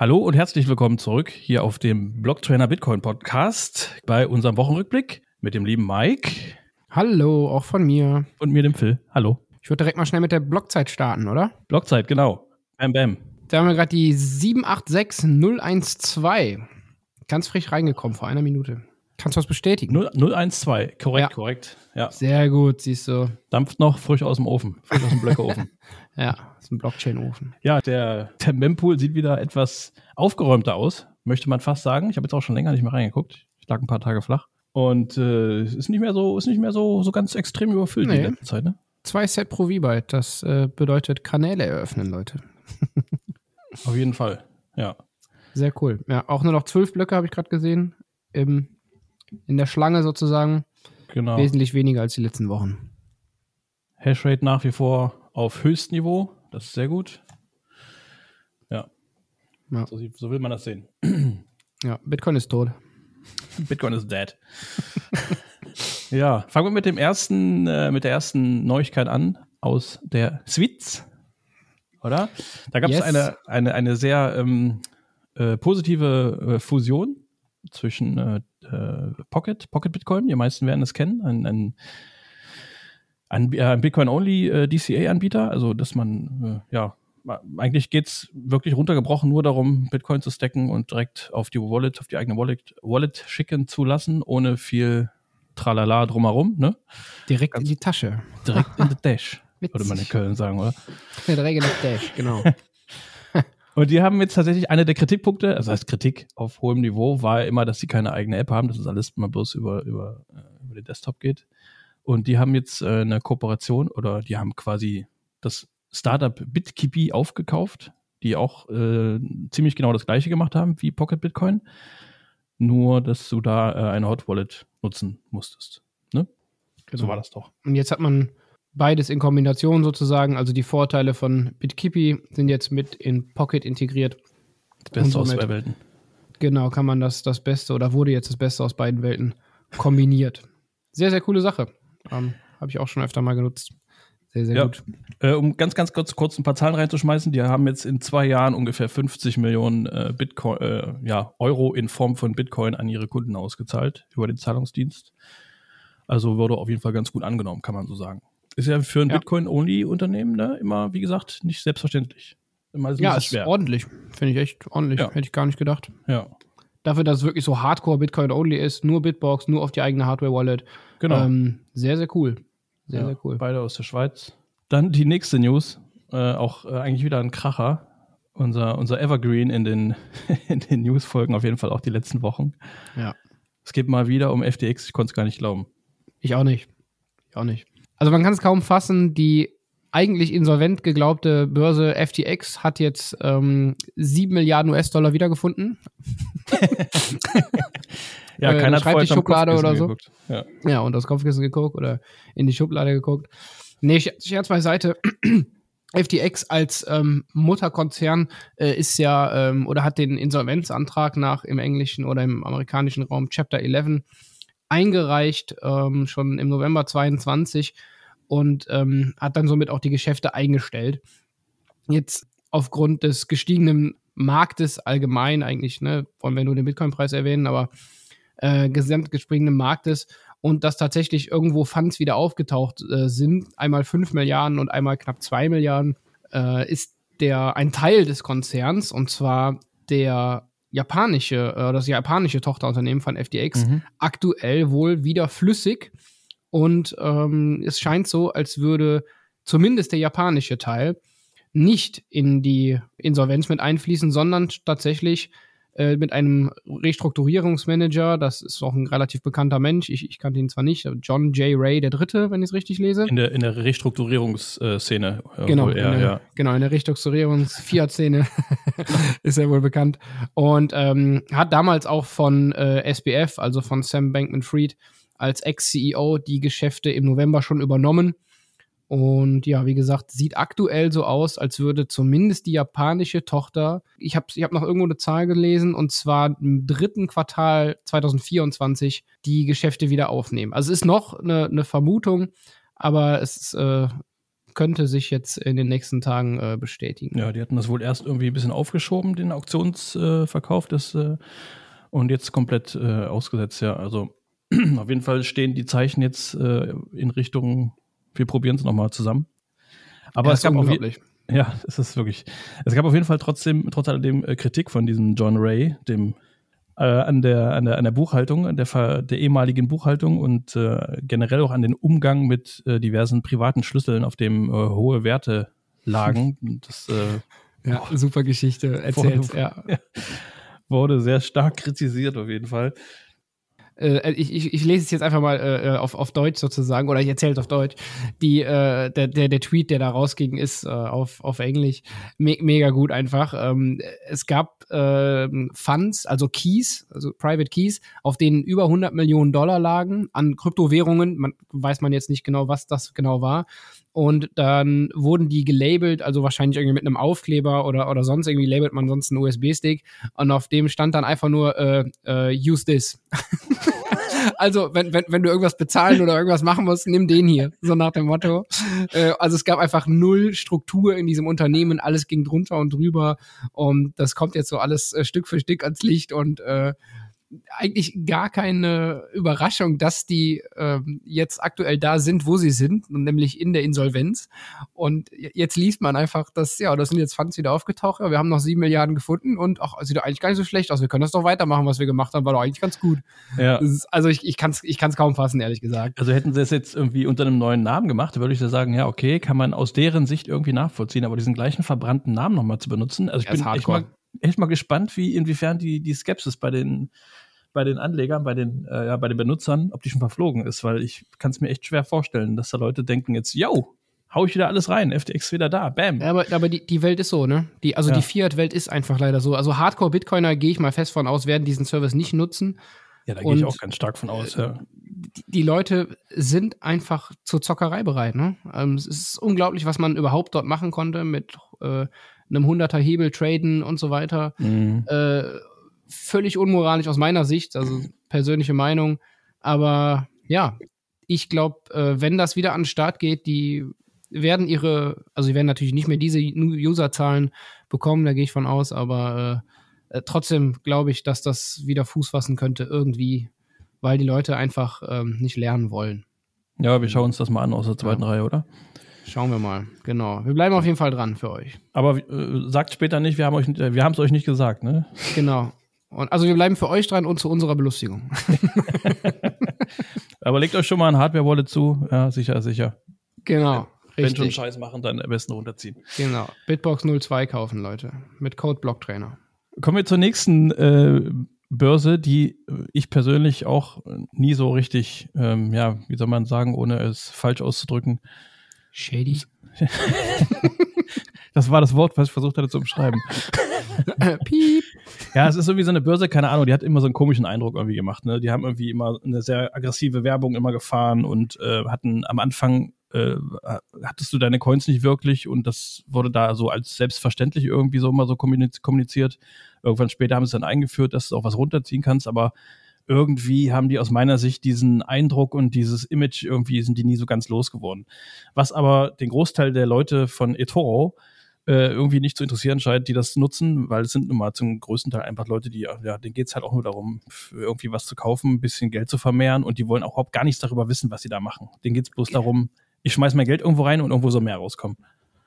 Hallo und herzlich willkommen zurück hier auf dem Blocktrainer Bitcoin Podcast bei unserem Wochenrückblick mit dem lieben Mike. Hallo, auch von mir. Und mir, dem Phil. Hallo. Ich würde direkt mal schnell mit der Blockzeit starten, oder? Blockzeit, genau. Bam, bam. Da haben wir gerade die 786012. Ganz frisch reingekommen vor einer Minute. Kannst du was bestätigen? 012, korrekt, Ja. korrekt. Ja. Sehr gut, siehst du. Dampft noch frisch aus dem Ofen, frisch aus dem Blöckeofen. Ja, das ist ein Blockchain-Ofen. ja, der, der Mempool sieht wieder etwas aufgeräumter aus, möchte man fast sagen. Ich habe jetzt auch schon länger nicht mehr reingeguckt. Ich lag ein paar Tage flach. Und äh, es ist nicht mehr so, ist nicht mehr so, so ganz extrem überfüllt Nee. die letzte Zeit, ne? Zwei Set pro V-Byte, das äh, bedeutet Kanäle eröffnen, Leute. Auf jeden Fall. Ja. Sehr cool. Ja, auch nur noch zwölf Blöcke habe ich gerade gesehen. Im, in der Schlange sozusagen. Genau. Wesentlich weniger als die letzten Wochen. Hashrate nach wie vor auf Höchstniveau. Das ist sehr gut. Ja. Ja. So, so will man das sehen. Ja, Bitcoin ist tot. Bitcoin is dead. ja, fangen wir mit dem ersten, äh, mit der ersten Neuigkeit an aus der Schweiz. Oder? Da gab es Yes. eine, eine, eine sehr ähm, äh, positive äh, Fusion zwischen äh, äh, Pocket, Pocket Bitcoin, die meisten werden es kennen, ein, ein, ein, äh, ein Bitcoin-only äh, DCA-Anbieter, also dass man, ja, eigentlich geht's wirklich runtergebrochen nur darum, Bitcoin zu stacken und direkt auf die Wallet, auf die eigene Wallet, Wallet schicken zu lassen, ohne viel Tralala drumherum, ne? Direkt in die Tasche. Direkt in the Dash, würde man in Köln sagen, oder? Direkt in die Dash, genau. Und die haben jetzt tatsächlich eine der Kritikpunkte, also heißt Kritik auf hohem Niveau, war immer, dass sie keine eigene App haben, dass es alles mal bloß über, über, äh, über den Desktop geht. Und die haben jetzt äh, eine Kooperation oder die haben quasi das Startup BitKeepy aufgekauft, die auch äh, ziemlich genau das gleiche gemacht haben wie Pocket Bitcoin. Nur, dass du da äh, eine Hot Wallet nutzen musstest. Ne? So war das doch. Und jetzt hat man beides in Kombination sozusagen. Also die Vorteile von BitKeepy sind jetzt mit in Pocket integriert. Das Beste aus zwei Welten. Genau, kann man das, das Beste oder wurde jetzt das Beste aus beiden Welten kombiniert. Sehr, sehr coole Sache. Ähm, Habe ich auch schon öfter mal genutzt. Sehr, sehr Ja. gut. Äh, um ganz, ganz kurz, kurz ein paar Zahlen reinzuschmeißen, die haben jetzt in zwei Jahren ungefähr 50 Millionen äh, Bitcoin, äh, ja, Euro in Form von Bitcoin an ihre Kunden ausgezahlt über den Zahlungsdienst. Also wurde auf jeden Fall ganz gut angenommen, kann man so sagen. Ist ja für ein Ja. Bitcoin-Only-Unternehmen ne, immer, wie gesagt, nicht selbstverständlich. Immer Ja, ist schwer. ordentlich. Finde ich echt ordentlich. Ja. Hätte ich gar nicht gedacht. Ja, Dafür, dass es wirklich so Hardcore Bitcoin-only ist, nur Bitbox, nur auf die eigene Hardware-Wallet. genau. Ähm, sehr, sehr cool. Sehr, ja, sehr cool. Beide aus der Schweiz. Dann die nächste News, äh, auch äh, eigentlich wieder ein Kracher. Unser, unser Evergreen in den, in den News-Folgen auf jeden Fall auch die letzten Wochen. Ja. Es geht mal wieder um FTX, ich konnte es gar nicht glauben. Ich auch nicht. Ich auch nicht. Also man kann es kaum fassen, die eigentlich insolvent geglaubte Börse FTX hat jetzt ähm, 7 Milliarden US-Dollar wiedergefunden. Ja, Äh, keiner vorher Schreibtischschublade zum Kopfkissen oder so? geguckt. Ja. Ja, und das Kopfkissen geguckt oder in die Schublade geguckt. Nee, Scher- Scherz beiseite. FTX als ähm, Mutterkonzern äh, ist ja ähm, oder hat den Insolvenzantrag nach im englischen oder im amerikanischen Raum Chapter 11 eingereicht, ähm, schon im November 22 und ähm, hat dann somit auch die Geschäfte eingestellt. Jetzt aufgrund des gestiegenen Marktes allgemein eigentlich, ne, wollen wir nur den Bitcoin-Preis erwähnen, aber äh, gesamt gestiegenen Marktes und dass tatsächlich irgendwo Funds wieder aufgetaucht äh, sind, einmal 5 Milliarden und einmal knapp 2 Milliarden, äh, ist der ein Teil des Konzerns und zwar der japanische, äh, das japanische Tochterunternehmen von FTX Mhm. aktuell wohl wieder flüssig und ähm, es scheint so, als würde zumindest der japanische Teil nicht in die Insolvenz mit einfließen, sondern tatsächlich äh, mit einem Restrukturierungsmanager, das ist auch ein relativ bekannter Mensch, ich, ich kannte ihn zwar nicht, John J. Ray der Dritte, wenn ich es richtig lese. In der, in der Restrukturierungsszene. äh, Genau, wohl eher, in der, ja. genau, in der Restrukturierungs-Fiat-Szene ist er wohl bekannt. Und ähm, hat damals auch von äh, SBF, also von Sam Bankman-Fried, als Ex-CEO die Geschäfte im November schon übernommen. Und ja, wie gesagt, sieht aktuell so aus, als würde zumindest die japanische Tochter, ich habe ich hab noch irgendwo eine Zahl gelesen, und zwar im dritten Quartal 2024 die Geschäfte wieder aufnehmen. Also es ist noch eine, eine Vermutung, aber es äh, könnte sich jetzt in den nächsten Tagen äh, bestätigen. Ja, die hatten das wohl erst irgendwie ein bisschen aufgeschoben, den Auktionsverkauf des äh, und jetzt komplett äh, ausgesetzt, ja. Also auf jeden Fall stehen die Zeichen jetzt äh, in Richtung, wir probieren es nochmal zusammen. Aber ja, es gab. Auf, ja, es ist wirklich. Es gab auf jeden Fall trotzdem, trotz alledem äh, Kritik von diesem John Ray, dem äh, an, der, an, der, an der Buchhaltung, an der, der ehemaligen Buchhaltung und äh, generell auch an den Umgang mit äh, diversen privaten Schlüsseln, auf dem äh, hohe Werte lagen. Das, äh, ja, super Geschichte. Erzählt, ja. ja. Wurde sehr stark kritisiert auf jeden Fall äh, ich, ich, ich lese es jetzt einfach mal äh, auf, auf Deutsch sozusagen, oder ich erzähle es auf Deutsch. Die, äh, der, der, der Tweet, der da rausging, ist äh, auf, auf Englisch me mega gut einfach. Ähm, es gab äh, Funds, also Keys, also Private Keys, auf denen über 100 Millionen Dollar lagen an Kryptowährungen. Man weiß man jetzt nicht genau, was das genau war. Und dann wurden die gelabelt, also wahrscheinlich irgendwie mit einem Aufkleber oder, oder sonst irgendwie labelt man sonst einen USB-Stick. Und auf dem stand dann einfach nur äh, äh, use this. also, wenn, wenn, wenn du irgendwas bezahlen oder irgendwas machen musst, nimm den hier. So nach dem Motto. Äh, also es gab einfach null Struktur in diesem Unternehmen, alles ging drunter und drüber. Und das kommt jetzt so alles äh, Stück für Stück ans Licht und äh, eigentlich gar keine Überraschung, dass die ähm, jetzt aktuell da sind, wo sie sind, nämlich in der Insolvenz. Und jetzt liest man einfach, dass, ja, das sind jetzt Funds wieder aufgetaucht, wir haben noch sieben Milliarden gefunden und ach, sieht doch eigentlich gar nicht so schlecht aus. Wir können das doch weitermachen, was wir gemacht haben, war doch eigentlich ganz gut. Ja. Ist, also ich, ich kann es ich kann's kaum fassen, ehrlich gesagt. Also hätten sie es jetzt irgendwie unter einem neuen Namen gemacht, würde ich sagen, ja, okay, kann man aus deren Sicht irgendwie nachvollziehen, aber diesen gleichen verbrannten Namen nochmal zu benutzen, also ich ja, bin echt mal, echt mal gespannt, wie inwiefern die, die Skepsis bei den bei den Anlegern, bei den, äh, ja, bei den Benutzern, ob die schon verflogen ist, weil ich kann es mir echt schwer vorstellen, dass da Leute denken jetzt, yo, hau ich wieder alles rein, FTX wieder da, bam. Ja, aber, aber die, die Welt ist so, ne? Die, also ja. die Fiat-Welt ist einfach leider so. Also Hardcore-Bitcoiner, gehe ich mal fest von aus, werden diesen Service nicht nutzen. Ja, da gehe ich auch ganz stark von aus, ja. Die, die Leute sind einfach zur Zockerei bereit, ne? Ähm, es ist unglaublich, was man überhaupt dort machen konnte mit äh, einem 100er Hebel traden und so weiter. Mhm. Äh, völlig unmoralisch aus meiner Sicht, also persönliche Meinung. Aber ja, ich glaube, äh, wenn das wieder an den Start geht, die werden ihre, also sie werden natürlich nicht mehr diese Userzahlen bekommen, da gehe ich von aus, aber äh, äh, trotzdem glaube ich, dass das wieder Fuß fassen könnte irgendwie, weil die Leute einfach ähm, nicht lernen wollen. Ja, wir schauen uns das mal an aus der zweiten ja. Reihe, oder? Schauen wir mal, genau. Wir bleiben auf jeden Fall dran für euch. Aber äh, sagt später nicht, wir haben äh, es euch nicht gesagt, ne? Genau. Und also wir bleiben für euch dran und zu unserer Belustigung. Aber legt euch schon mal ein Hardware-Wallet zu. Ja, sicher, sicher. Genau. Wenn richtig. schon Scheiß machen, dann am besten runterziehen. Genau. Bitbox 02 kaufen, Leute. Mit Code Blocktrainer. Kommen wir zur nächsten äh, Börse, die ich persönlich auch nie so richtig, ähm, ja, wie soll man sagen, ohne es falsch auszudrücken. Shady. das war das Wort, was ich versucht hatte zu umschreiben. Piep. Ja, es ist irgendwie so eine Börse, keine Ahnung, die hat immer so einen komischen Eindruck irgendwie gemacht. Ne? Die haben irgendwie immer eine sehr aggressive Werbung immer gefahren und äh, hatten am Anfang äh, hattest du deine Coins nicht wirklich und das wurde da so als selbstverständlich irgendwie so immer so kommuniziert. Irgendwann später haben sie es dann eingeführt, dass du auch was runterziehen kannst, aber irgendwie haben die aus meiner Sicht diesen Eindruck und dieses Image irgendwie sind die nie so ganz losgeworden. Was aber den Großteil der Leute von eToro irgendwie nicht zu interessieren scheint, die das nutzen, weil es sind nun mal zum größten Teil einfach Leute, die, ja, denen geht es halt auch nur darum, irgendwie was zu kaufen, ein bisschen Geld zu vermehren und die wollen auch überhaupt gar nichts darüber wissen, was sie da machen. Denen geht es bloß darum, ich schmeiß mein Geld irgendwo rein und irgendwo soll mehr rauskommen.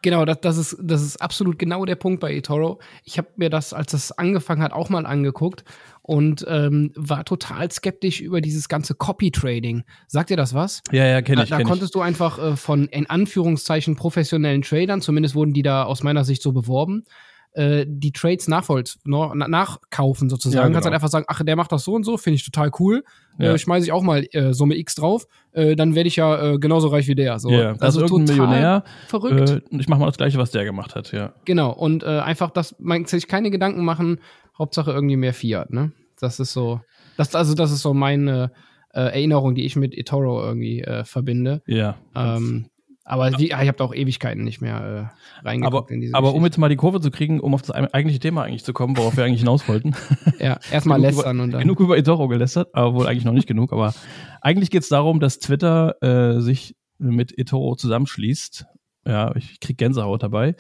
Genau, das, das, ist, das ist absolut genau der Punkt bei eToro. Ich habe mir das, als das angefangen hat, auch mal angeguckt und ähm, war total skeptisch über dieses ganze Copy-Trading. Sagt dir das was? Ja, ja, kenne ich. Da, da konntest ich. du einfach äh, von in Anführungszeichen professionellen Tradern, zumindest wurden die da aus meiner Sicht so beworben, äh, die Trades nachvoll nachkaufen sozusagen. Ja, genau. Kannst halt einfach sagen, ach, der macht das so und so, finde ich total cool. Äh, ja. Äh, schmeiße ich auch mal äh, Summe X drauf, äh, dann werde ich ja äh, genauso reich wie der. So. Ja, also, also irgendein Millionär. Verrückt. Äh, ich mache mal das Gleiche, was der gemacht hat, ja. Genau, und äh, einfach, dass man sich keine Gedanken machen, Hauptsache irgendwie mehr Fiat, ne? Das ist so, das, also das ist so meine äh, Erinnerung, die ich mit eToro irgendwie äh, verbinde. Ja. Ähm, aber die, ich habe da auch Ewigkeiten nicht mehr äh, reingeguckt aber, in diese Aber Geschichte. um jetzt mal die Kurve zu kriegen, um auf das eigentliche Thema eigentlich zu kommen, worauf wir eigentlich hinaus wollten. ja, erstmal lästern über, und dann. Genug über eToro gelästert, aber wohl eigentlich noch nicht genug. Aber eigentlich geht es darum, dass Twitter äh, sich mit eToro zusammenschließt Ja, ich krieg Gänsehaut dabei.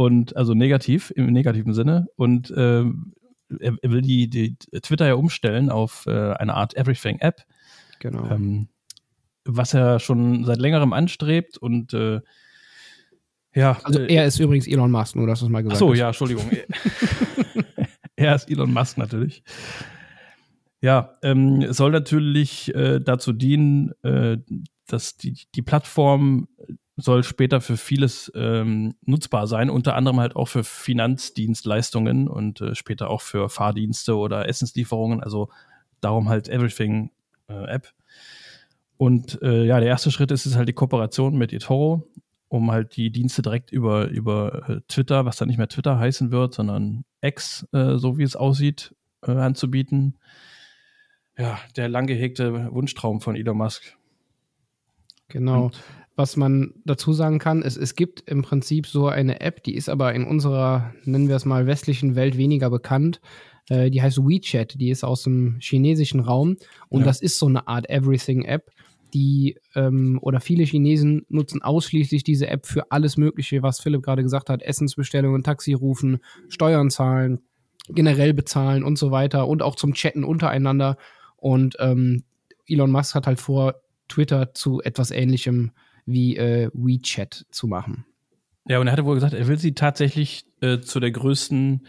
Und also negativ, im negativen Sinne. Und ähm, er, er, will die, die Twitter ja umstellen auf äh, eine Art Everything-App. Genau. Ähm, was er schon seit längerem anstrebt und äh, ja. Also äh, er ist übrigens Elon Musk, nur dass du es mal gesagt so, ja, Entschuldigung. er ist Elon Musk natürlich. Ja, ähm, es soll natürlich äh, dazu dienen, äh, dass die, die Plattform soll später für vieles ähm, nutzbar sein, unter anderem halt auch für Finanzdienstleistungen und äh, später auch für Fahrdienste oder Essenslieferungen, also darum halt Everything äh, App. Und äh, ja, der erste Schritt ist, ist halt die Kooperation mit eToro, um halt die Dienste direkt über, über äh, Twitter, was dann nicht mehr Twitter heißen wird, sondern X, äh, so wie es aussieht, äh, anzubieten. Ja, der lang gehegte Wunschtraum von Elon Musk. Genau. Und was man dazu sagen kann, ist, es gibt im Prinzip so eine App, die ist aber in unserer, nennen wir es mal, westlichen Welt weniger bekannt. Äh, die heißt WeChat, die ist aus dem chinesischen Raum und ja. das ist so eine Art Everything-App, die ähm, oder viele Chinesen nutzen ausschließlich diese App für alles Mögliche, was Philipp gerade gesagt hat: Essensbestellungen, Taxi rufen, Steuern zahlen, generell bezahlen und so weiter und auch zum Chatten untereinander. Und ähm, Elon Musk hat halt vor, Twitter zu etwas Ähnlichem wie äh, WeChat zu machen. Ja, und er hatte wohl gesagt, er will sie tatsächlich äh, zu der größten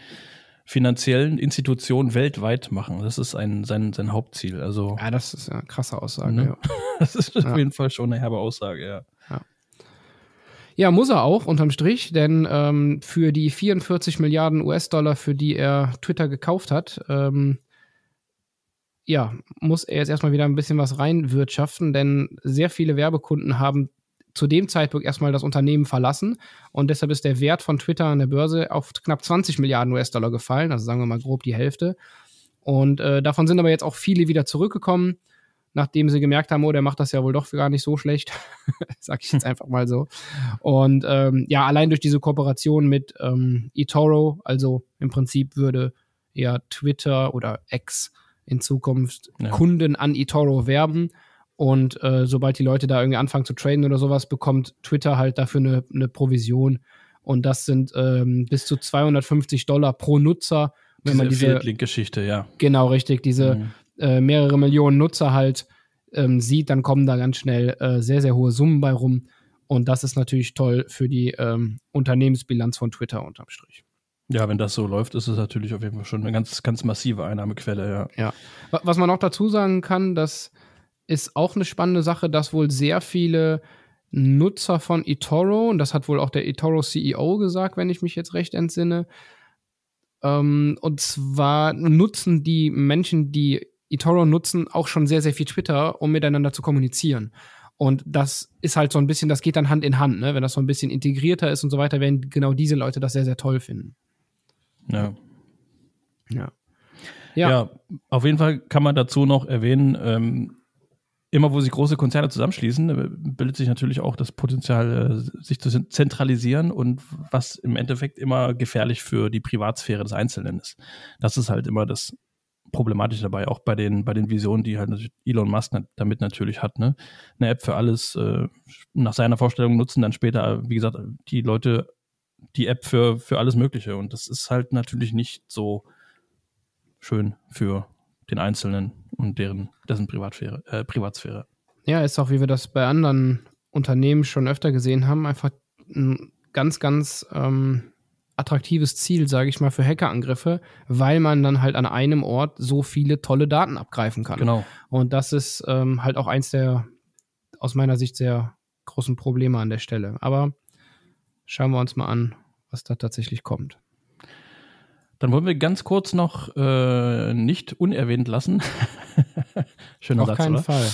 finanziellen Institution weltweit machen. Das ist ein, sein, sein Hauptziel. Also, ja, das ist eine krasse Aussage. Ne? Ja. das ist ja. auf jeden Fall schon eine herbe Aussage, ja. ja. Ja, muss er auch, unterm Strich, denn ähm, für die 44 Milliarden US-Dollar, für die er Twitter gekauft hat, ähm, ja, muss er jetzt erstmal wieder ein bisschen was reinwirtschaften, denn sehr viele Werbekunden haben zu dem Zeitpunkt erstmal das Unternehmen verlassen und deshalb ist der Wert von Twitter an der Börse auf knapp 20 Milliarden US-Dollar gefallen, also sagen wir mal grob die Hälfte. Und äh, davon sind aber jetzt auch viele wieder zurückgekommen, nachdem sie gemerkt haben, oh, der macht das ja wohl doch gar nicht so schlecht, sag ich jetzt einfach mal so. Und ähm, ja, allein durch diese Kooperation mit ähm, eToro, also im Prinzip würde ja Twitter oder X in Zukunft ja. Kunden an eToro werben und äh, sobald die Leute da irgendwie anfangen zu traden oder sowas, bekommt Twitter halt dafür eine, eine Provision. Und das sind ähm, bis zu 250 Dollar pro Nutzer. Wenn diese man diese Link-Geschichte, ja. Genau, richtig. Diese mhm. äh, mehrere Millionen Nutzer halt ähm, sieht, dann kommen da ganz schnell äh, sehr, sehr hohe Summen bei rum. Und das ist natürlich toll für die ähm, Unternehmensbilanz von Twitter unterm Strich. Ja, wenn das so läuft, ist es natürlich auf jeden Fall schon eine ganz, ganz massive Einnahmequelle, ja. Ja. Was man auch dazu sagen kann, dass ist auch eine spannende Sache, dass wohl sehr viele Nutzer von eToro, und das hat wohl auch der eToro CEO gesagt, wenn ich mich jetzt recht entsinne, ähm, und zwar nutzen die Menschen, die eToro nutzen, auch schon sehr, sehr viel Twitter, um miteinander zu kommunizieren. Und das ist halt so ein bisschen, das geht dann Hand in Hand, ne? Wenn das so ein bisschen integrierter ist und so weiter, werden genau diese Leute das sehr, sehr toll finden. Ja. Ja. Ja, ja auf jeden Fall kann man dazu noch erwähnen, ähm, immer wo sich große Konzerne zusammenschließen, äh, bildet sich natürlich auch das Potenzial, äh, sich zu zentralisieren und was im Endeffekt immer gefährlich für die Privatsphäre des Einzelnen ist. Das ist halt immer das Problematische dabei, auch bei den, bei den Visionen, die halt Elon Musk damit natürlich hat. Ne? Eine App für alles äh, nach seiner Vorstellung nutzen, dann später, wie gesagt, die Leute die App für, für alles Mögliche. Und das ist halt natürlich nicht so schön für den Einzelnen und deren, dessen Privatsphäre, äh, Privatsphäre. Ja, ist auch, wie wir das bei anderen Unternehmen schon öfter gesehen haben, einfach ein ganz, ganz ähm, attraktives Ziel, sage ich mal, für Hackerangriffe, weil man dann halt an einem Ort so viele tolle Daten abgreifen kann. Genau. Und das ist ähm, halt auch eins der aus meiner Sicht sehr großen Probleme an der Stelle. Aber schauen wir uns mal an, was da tatsächlich kommt. Dann wollen wir ganz kurz noch äh, nicht unerwähnt lassen. Schöner Auf Satz, keinen oder? Fall.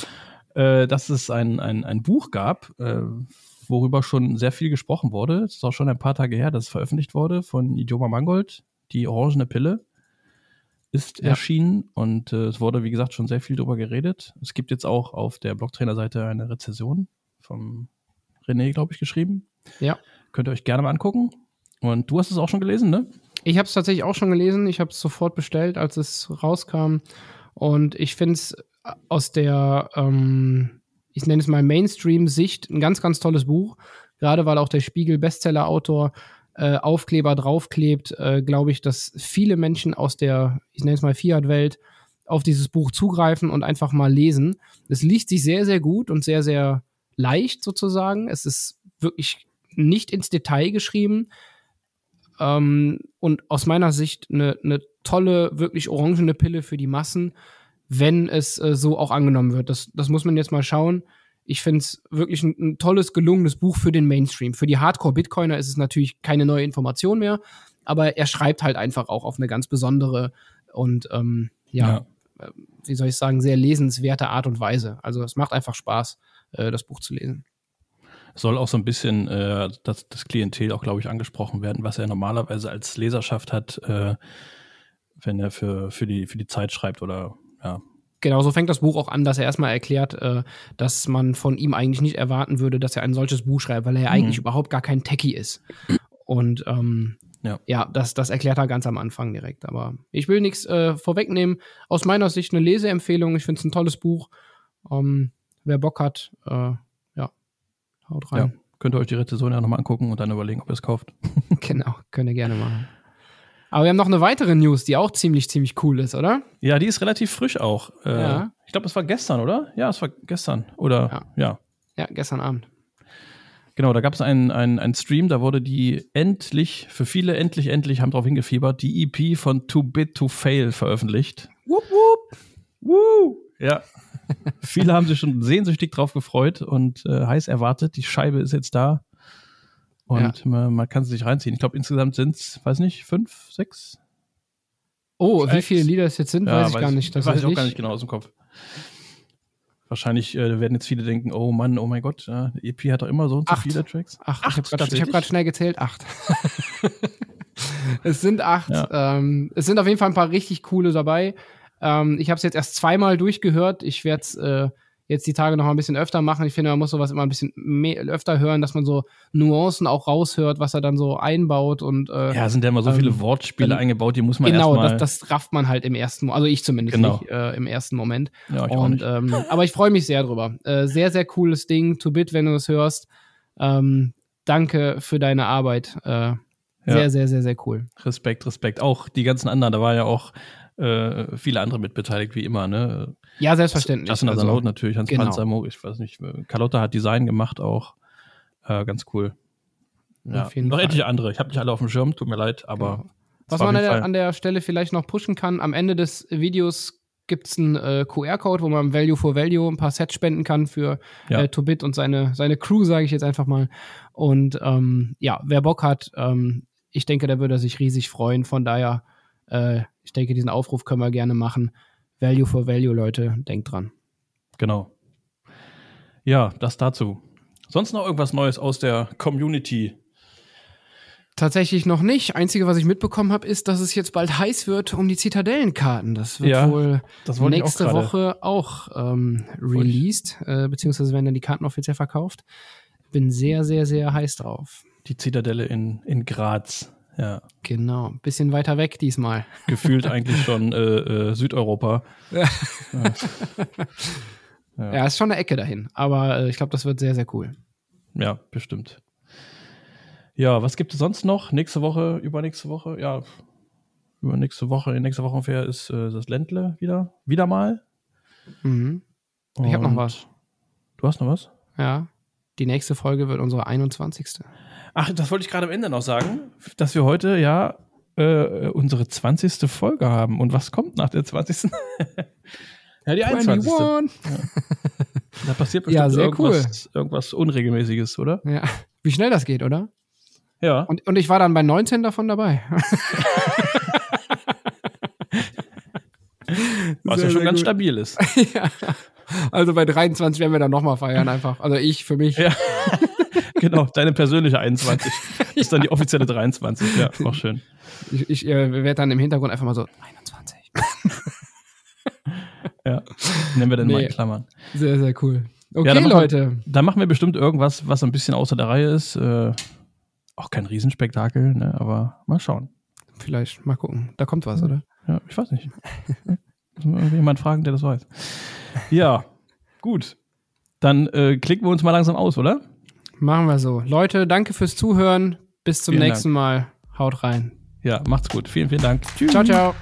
Äh, dass es ein, ein, ein Buch gab, äh, worüber schon sehr viel gesprochen wurde. Es ist auch schon ein paar Tage her, dass es veröffentlicht wurde von Idioma Mangold. Die orangene Pille ist ja. erschienen und äh, es wurde, wie gesagt, schon sehr viel darüber geredet. Es gibt jetzt auch auf der Blogtrainer-Seite eine Rezession vom René, glaube ich, geschrieben. Ja. Könnt ihr euch gerne mal angucken. Und du hast es auch schon gelesen, ne? Ich habe es tatsächlich auch schon gelesen. Ich habe es sofort bestellt, als es rauskam. Und ich finde es aus der, ähm, ich nenne es mal Mainstream-Sicht, ein ganz, ganz tolles Buch. gerade weil auch der Spiegel Bestseller-Autor äh, Aufkleber draufklebt, äh, glaube ich, dass viele Menschen aus der, ich nenne es mal Fiat-Welt, auf dieses Buch zugreifen und einfach mal lesen. Es liest sich sehr, sehr gut und sehr, sehr leicht sozusagen. Es ist wirklich nicht ins Detail geschrieben ähm, und aus meiner Sicht eine, eine tolle, wirklich orangene Pille für die Massen, wenn es äh, so auch angenommen wird. Das, das muss man jetzt mal schauen. Ich finde es wirklich ein, ein, tolles, gelungenes Buch für den Mainstream. Für die Hardcore-Bitcoiner ist es natürlich keine neue Information mehr, aber er schreibt halt einfach auch auf eine ganz besondere und ähm, ja, ja, äh, wie soll ich sagen, sehr lesenswerte Art und Weise. Also es macht einfach Spaß, äh, das Buch zu lesen. Soll auch so ein bisschen äh, das, das Klientel auch, glaube ich, angesprochen werden, was er normalerweise als Leserschaft hat, äh, wenn er für, für, die, für die Zeit schreibt oder ja, Genau, so fängt das Buch auch an, dass er erstmal erklärt, äh, dass man von ihm eigentlich nicht erwarten würde, dass er ein solches Buch schreibt, weil er ja mhm. eigentlich überhaupt gar kein Techie ist. Und ähm, ja, ja das, das erklärt er ganz am Anfang direkt. Aber ich will nichts äh, vorwegnehmen. Aus meiner Sicht eine Leseempfehlung. Ich finde es ein tolles Buch. Ähm, wer Bock hat, äh, haut rein. Ja, könnt ihr euch die Rezension ja nochmal angucken und dann überlegen, ob ihr es kauft. genau, könnt ihr gerne machen. Aber wir haben noch eine weitere News, die auch ziemlich, ziemlich cool ist, oder? Ja, die ist relativ frisch auch. Äh, ja. Ich glaube, es war gestern, oder? Ja, es war gestern. Oder ja. Ja, ja gestern Abend. Genau, da gab es einen, einen, einen Stream, da wurde die endlich, für viele endlich, endlich, haben drauf hingefiebert, die EP von Too Bit to Fail veröffentlicht. Wupp, wupp. Woo! Ja. Viele haben sich schon sehnsüchtig drauf gefreut und äh, heiß erwartet. Die Scheibe ist jetzt da. Und ja. man, man, kann sie sich reinziehen. Ich glaube, insgesamt sind es, weiß nicht, fünf, sechs? Oh, Tracks. wie viele Lieder es jetzt sind, ja, weiß ich weiß, gar nicht. Das weiß ich auch gar nicht genau aus dem Kopf. Wahrscheinlich äh, werden jetzt viele denken, oh Mann, oh mein Gott, ja, EP hat doch immer so und so acht. viele Tracks. Acht, acht ich habe gerade schnell gezählt, acht. es sind acht. Ja. Ähm, es sind auf jeden Fall ein paar richtig coole dabei. Ähm, ich habe es jetzt erst zweimal durchgehört. Ich werde es äh, jetzt die Tage noch mal ein bisschen öfter machen. Ich finde, man muss sowas immer ein bisschen mehr, öfter hören, dass man so Nuancen auch raushört, was er dann so einbaut und äh, ja, sind ja immer so ähm, viele Wortspiele dann, eingebaut, die muss man genau, das, das rafft man halt im ersten, also ich zumindest genau. nicht äh, im ersten Moment. Ja, ich und ähm, aber ich freue mich sehr drüber. Äh, sehr sehr cooles Ding, To Bit, wenn du das hörst. Ähm, danke für deine Arbeit. Äh, sehr, ja. sehr, sehr, sehr cool. Respekt, Respekt. Auch die ganzen anderen, da war ja auch äh, viele andere mitbeteiligt, wie immer, ne? Ja, selbstverständlich. Justin also, Laut natürlich, Hans genau. Panzermo, ich weiß nicht, Carlotta hat Design gemacht auch. Äh, ganz cool. Ja, noch Fall. etliche andere. Ich habe nicht alle auf dem Schirm, tut mir leid, aber. Genau. Was man an der, an der, Stelle vielleicht noch pushen kann, am Ende des Videos gibt es einen äh, QR-Code, wo man Value for Value ein paar Sets spenden kann für ja. äh, Tobit und seine, seine Crew, sage ich jetzt einfach mal. Und ähm, ja, wer Bock hat, ähm, ich denke, der würde sich riesig freuen. Von daher, äh, ich denke, diesen Aufruf können wir gerne machen. Value for Value, Leute, denkt dran. Genau. Ja, das dazu. Sonst noch irgendwas Neues aus der Community? Tatsächlich noch nicht. Einzige, was ich mitbekommen habe, ist, dass es jetzt bald heiß wird um die Zitadellenkarten. Das wird ja, wohl das nächste auch Woche auch ähm, released, äh, beziehungsweise werden dann die Karten offiziell verkauft. Bin sehr, sehr, sehr heiß drauf. Die Zitadelle in, in Graz. Ja. Genau, bisschen weiter weg diesmal. Gefühlt eigentlich schon äh, äh, Südeuropa. Ja. ja. ja, ist schon eine Ecke dahin, aber äh, ich glaube, das wird sehr, sehr cool. Ja, bestimmt. Ja, was gibt es sonst noch? Nächste Woche, übernächste Woche, ja, übernächste Woche, in nächster Woche ungefähr ist äh, das Ländle wieder, wieder mal. Mhm. Ich habe noch was. Du hast noch was? Ja. Die nächste Folge wird unsere 21. Ach, das wollte ich gerade am Ende noch sagen, dass wir heute ja äh, unsere 20. Folge haben. Und was kommt nach der 20.? ja, die 21. Ja. Da passiert bestimmt ja, irgendwas, cool. irgendwas Unregelmäßiges, oder? Ja. Wie schnell das geht, oder? Ja. Und, und ich war dann bei 19 davon dabei. Was sehr, ja schon ganz gut. stabil ist. ja. Also bei 23 werden wir dann nochmal feiern einfach. Also ich für mich. Ja. genau, deine persönliche 21 ist dann die offizielle 23. Ja, auch schön. Ich, ich äh, werde dann im Hintergrund einfach mal so 21. ja, nennen wir dann nee. mal in Klammern. Sehr, sehr cool. Okay, ja, Leute. da machen wir bestimmt irgendwas, was ein bisschen außer der Reihe ist. Äh, auch kein Riesenspektakel, ne? aber mal schauen. Vielleicht, mal gucken. Da kommt was, oder? Ja, ich weiß nicht. Muss jemand fragen, der das weiß. Ja, gut. Dann äh, klicken wir uns mal langsam aus, oder? Machen wir so. Leute, danke fürs Zuhören. Bis zum Vielen nächsten Mal. Haut rein. Ja, macht's gut. Vielen, vielen Dank. Tschüss. Ciao, ciao.